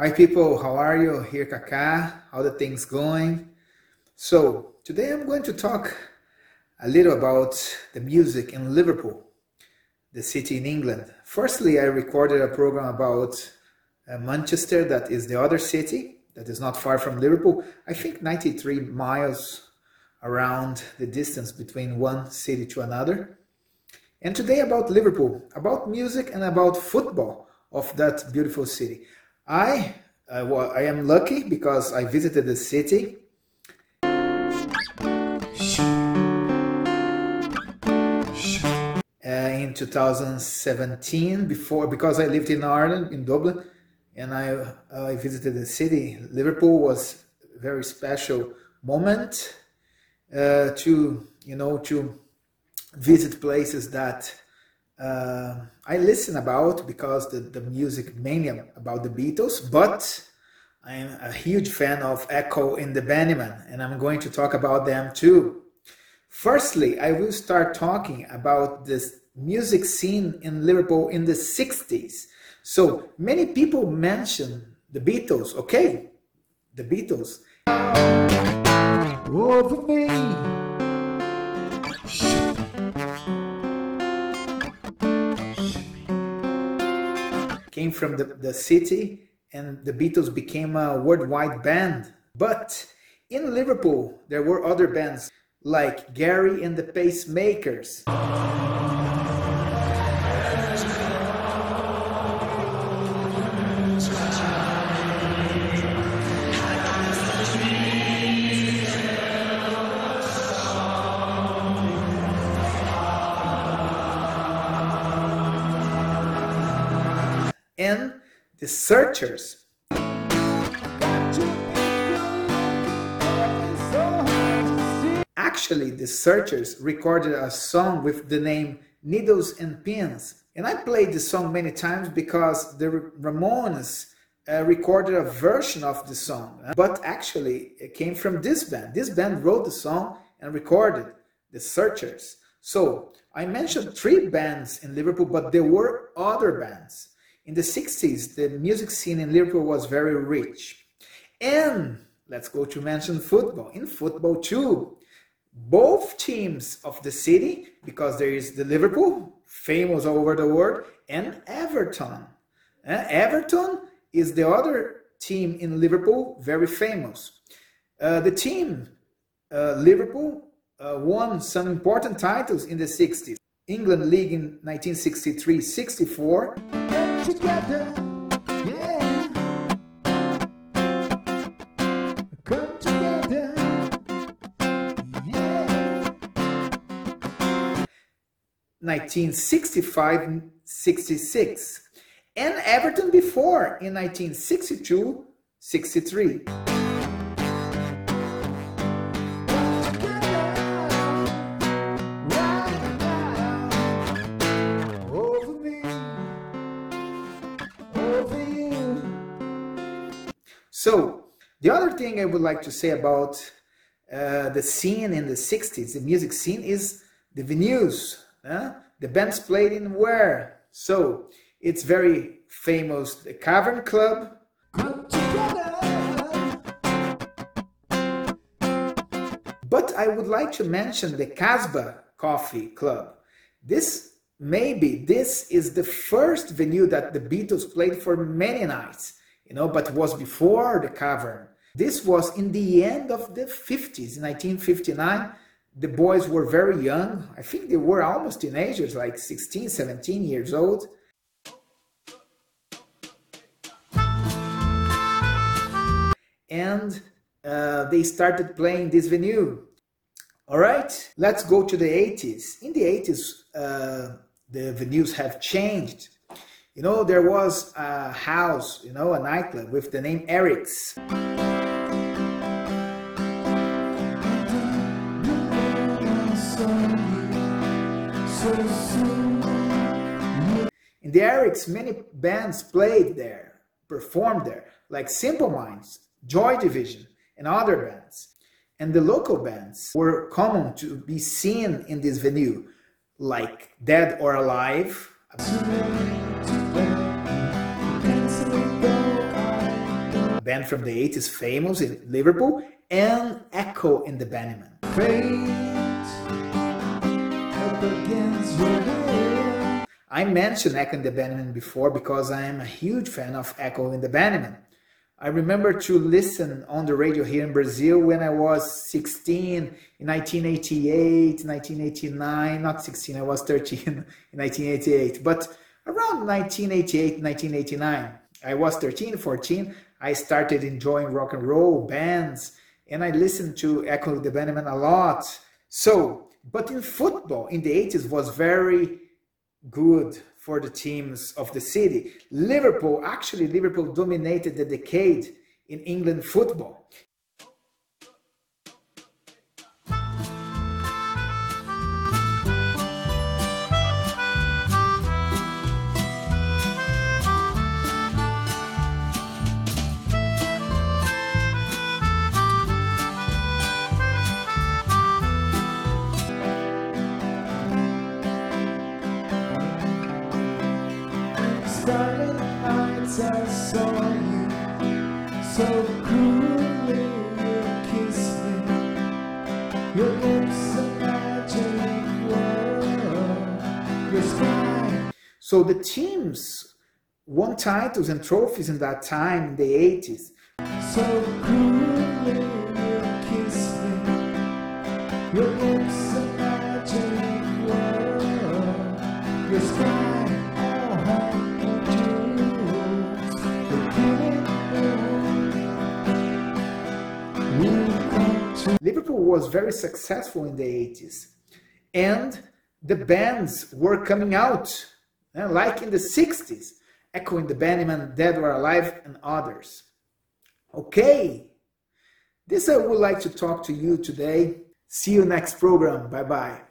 Hi people, how are you? Here Kaká, how the things going? So today I'm going to talk a little about the music in Liverpool, the city in England. Firstly, I recorded a program about uh, Manchester, that is the other city that is not far from Liverpool. I think 93 miles around the distance between one city to another. And today about Liverpool, about music and about football of that beautiful city. I uh, well, I am lucky because I visited the city. Uh, in 2017 before because I lived in Ireland in Dublin and I I visited the city Liverpool was a very special moment uh, to you know to visit places that uh, I listen about because the, the music mainly about the Beatles, but I'm a huge fan of Echo and the Bunnymen, and I'm going to talk about them too. Firstly, I will start talking about this music scene in Liverpool in the 60s. So many people mention the Beatles, okay? The Beatles. Over me. Came from the, the city and the Beatles became a worldwide band. But in Liverpool, there were other bands like Gary and the Pacemakers. And the searchers. Actually, the searchers recorded a song with the name Needles and Pins. And I played the song many times because the Ramones uh, recorded a version of the song. But actually, it came from this band. This band wrote the song and recorded the Searchers. So I mentioned three bands in Liverpool, but there were other bands. In the 60s, the music scene in Liverpool was very rich. And let's go to mention football. In football, too, both teams of the city, because there is the Liverpool, famous all over the world, and Everton. Uh, Everton is the other team in Liverpool, very famous. Uh, the team, uh, Liverpool, uh, won some important titles in the 60s. England League in 1963 64 together. Yeah. Together. Yeah. 1965 66. And Everton before in 1962 63. So, the other thing I would like to say about uh, the scene in the 60s, the music scene, is the venues. Uh, the bands played in where? So, it's very famous, the Cavern Club. But I would like to mention the Casbah Coffee Club. This maybe this is the first venue that the Beatles played for many nights you know, but was before the cavern. This was in the end of the 50s, in 1959. The boys were very young. I think they were almost teenagers, like 16, 17 years old. And uh, they started playing this venue. All right, let's go to the 80s. In the 80s, uh, the venues have changed. You know, there was a house, you know, a nightclub with the name Eric's. In the Eric's, many bands played there, performed there, like Simple Minds, Joy Division, and other bands. And the local bands were common to be seen in this venue, like Dead or Alive. Band from the 80s, famous in Liverpool, and Echo and the Bunnymen. I mentioned Echo and the Bunnymen before because I am a huge fan of Echo and the Bunnymen. I remember to listen on the radio here in Brazil when I was 16 in 1988, 1989, not 16, I was 13 in 1988, but around 1988, 1989, I was 13, 14, I started enjoying rock and roll bands and I listened to Echo the Bunnymen a lot. So, but in football in the 80s was very good for the teams of the city. Liverpool, actually, Liverpool dominated the decade in England football. So cruelly you kiss me. Your lips a magic world. Your smile. So the teams won titles and trophies in that time in the 80s. So cruelly was very successful in the 80s. And the bands were coming out, eh, like in the 60s, Echo and the Bunnymen, Dead or Alive, and others. Okay, this I would like to talk to you today. See you next program. Bye bye.